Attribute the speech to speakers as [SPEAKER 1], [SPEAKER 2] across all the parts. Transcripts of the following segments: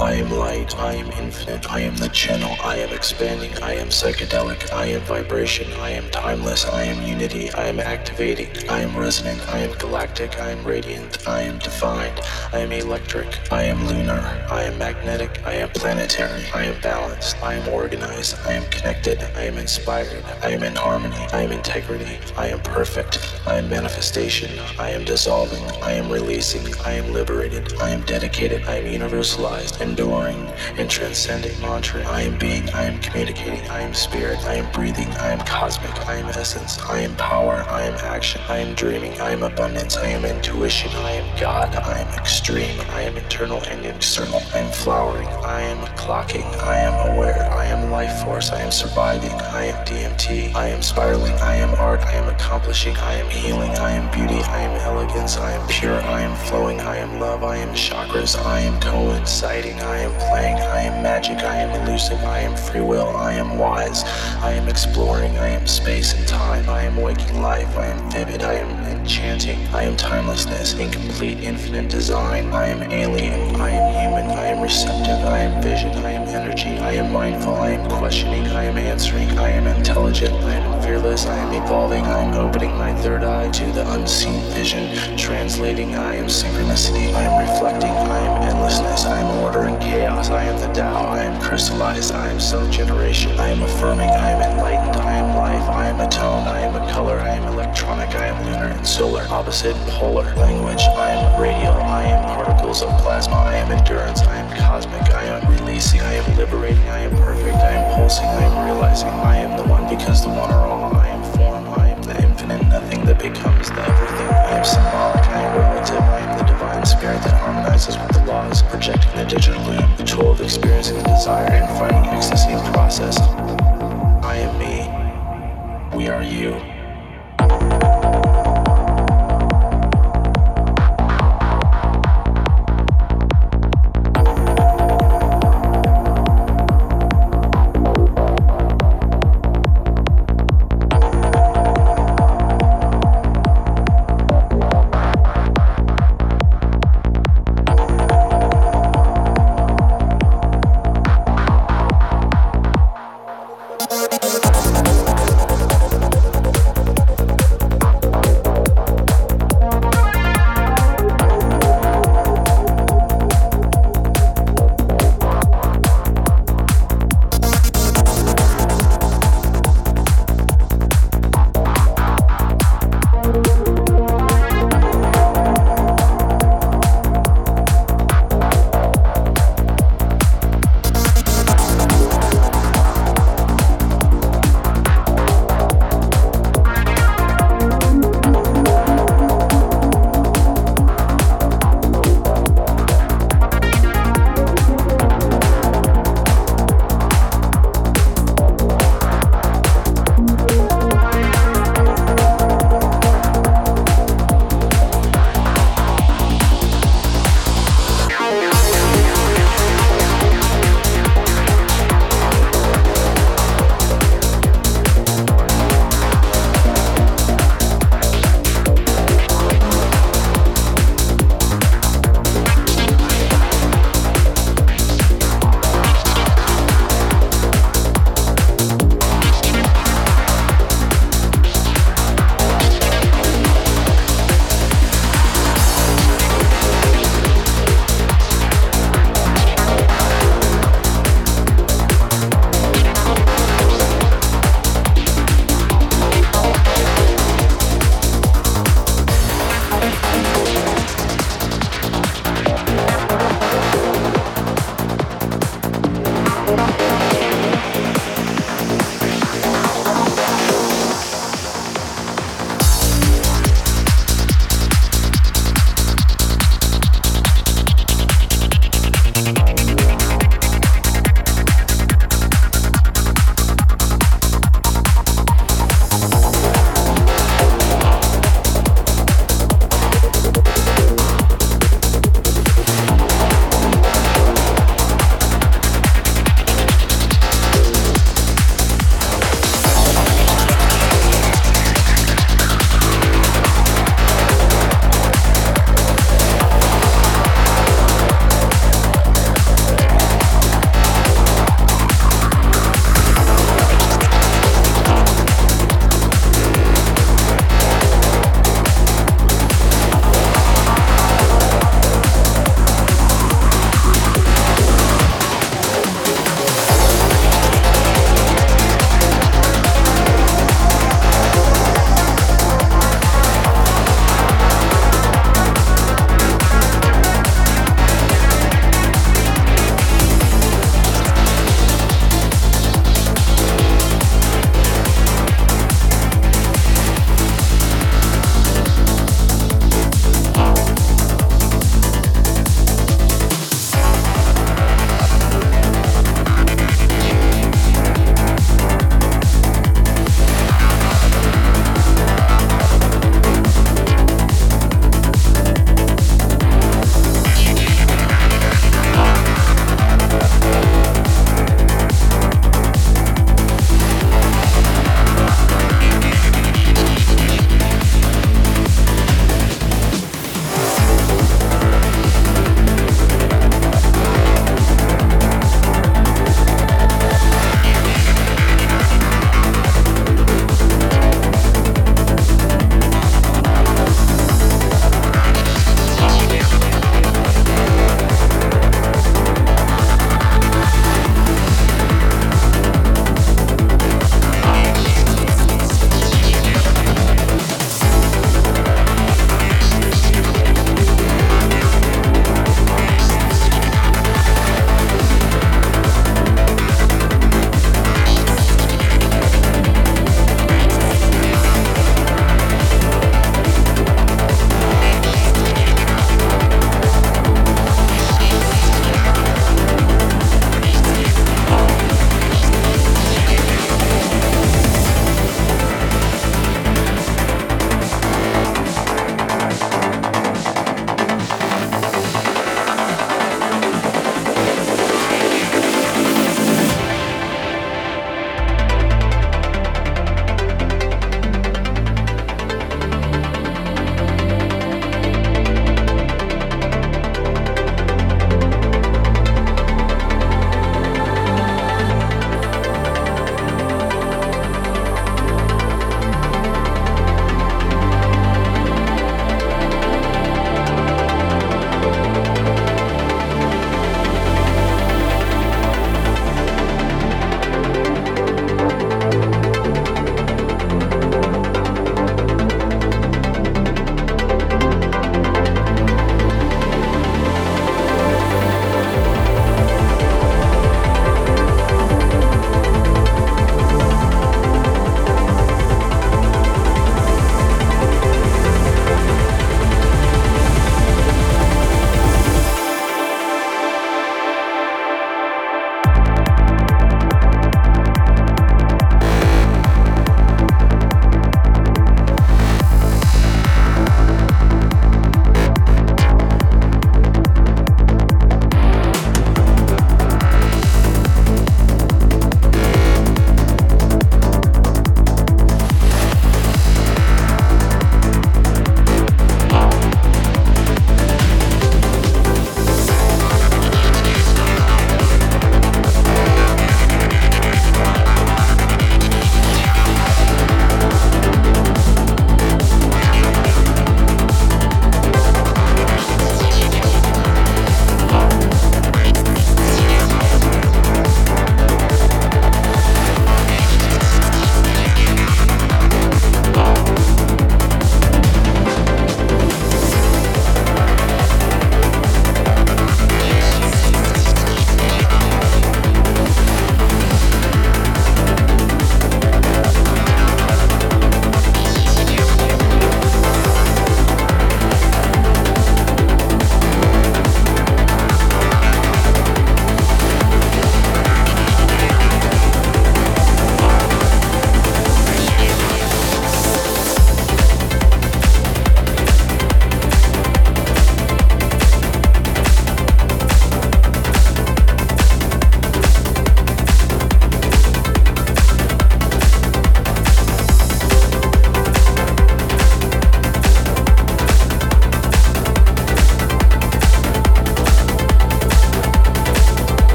[SPEAKER 1] I am light, I am infinite, I am the channel, I am expanding, I am psychedelic, I am vibration, I am timeless, I am unity, I am activating, I am resonant, I am galactic, I am radiant, I am defined, I am electric, I am lunar, I am magnetic, I am planetary, I am balanced, I am organized, I am connected, I am inspired, I am in harmony, I am integrity, I am perfect, I am manifestation, I am dissolving, I am releasing, I am liberated, I am dedicated, I am universalized, enduring and transcending mantra. I am being, I am communicating, I am spirit, I am breathing, I am cosmic, I am essence, I am power, I am action, I am dreaming, I am abundance, I am intuition, I am God, I am extreme, I am internal and external, I am flowering, I am clocking, I am aware, I am life force, I am surviving, I am DMT, I am spiraling, I am art, I am accomplishing, I am healing, I am beauty, I am elegance, I am pure, I am flowing, I am love, I am chakras, I am coinciding. I am playing, I am magic, I am elusive, I am free will, I am wise, I am exploring, I am space and time, I am waking life, I am vivid, I am enchanting, I am timelessness, incomplete, infinite design, I am alien, I am human, I am receptive, I am vision, I am energy, I am mindful, I am questioning, I am answering, I am intelligent, I am fearless, I am evolving, I am opening my third eye to the unseen vision, translating, I am synchronicity, I am reflecting, I am endlessness, I am order and chaos. I am the Tao. I am crystallized. I am self generation. I am affirming. I am enlightened. I am life. I am a tone. I am a color. I am electronic. I am lunar and solar. Opposite polar. Language. I am radial. I am particles of plasma. I am endurance. I am cosmic. I am releasing. I am liberating. I am perfect. I am pulsing. I am realizing. I am the one because the one are all. I am form. I am the infinite nothing that becomes the everything. I am symbolic. I am relative. I am the divine spirit that harmonizes with the laws, projecting the digital loom, the tool of experiencing the desire and finding ecstasy in process. I am me. We are you.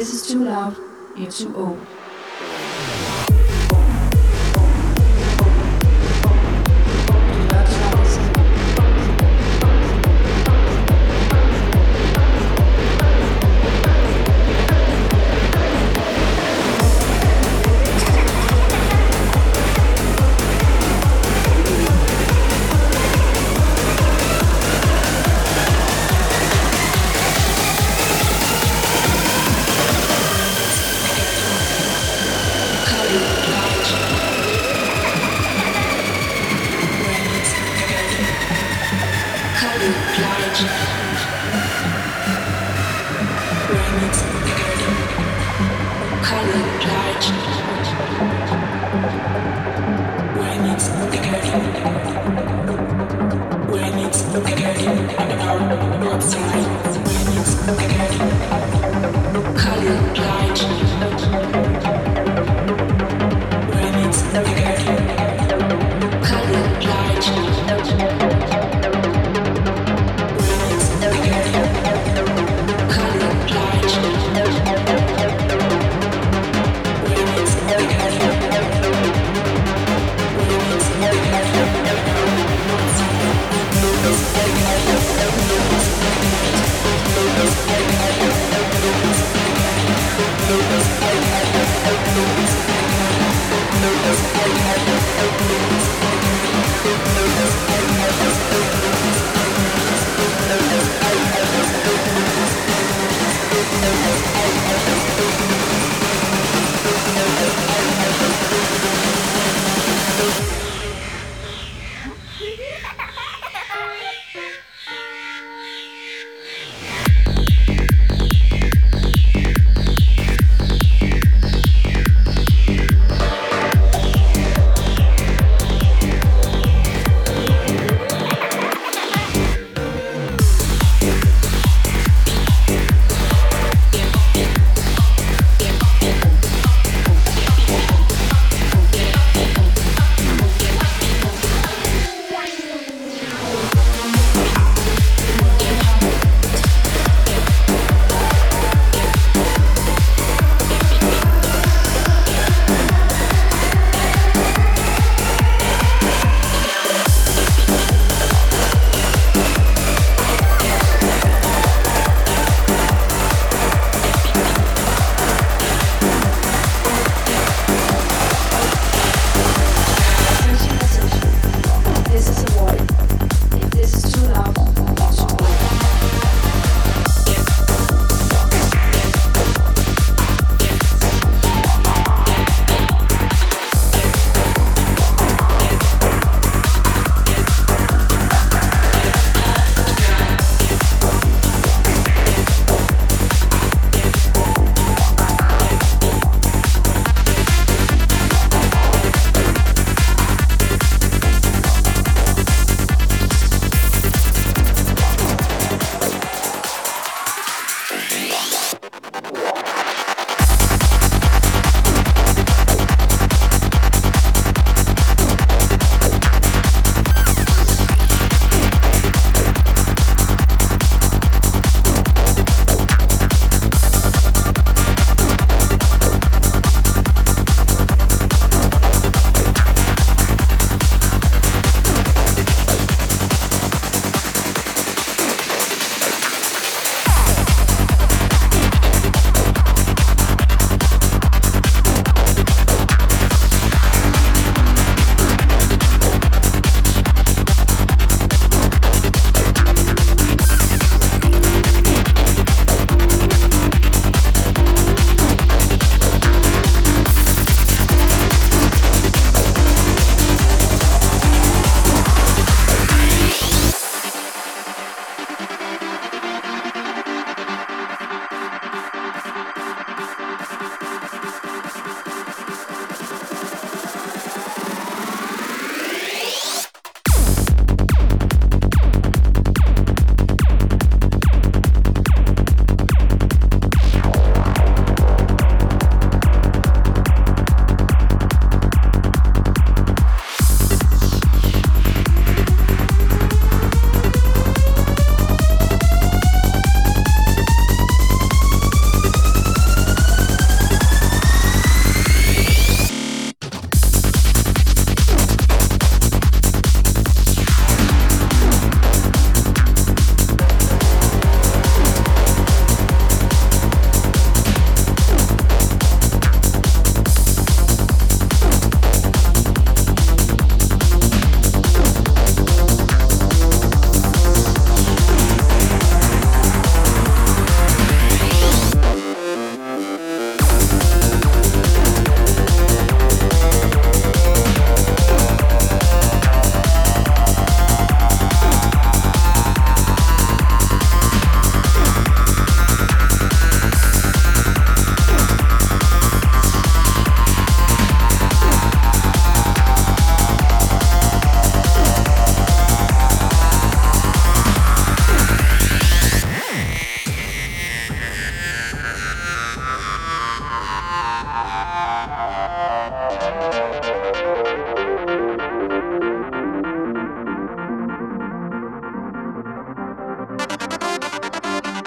[SPEAKER 2] When it's the garden, and too outside,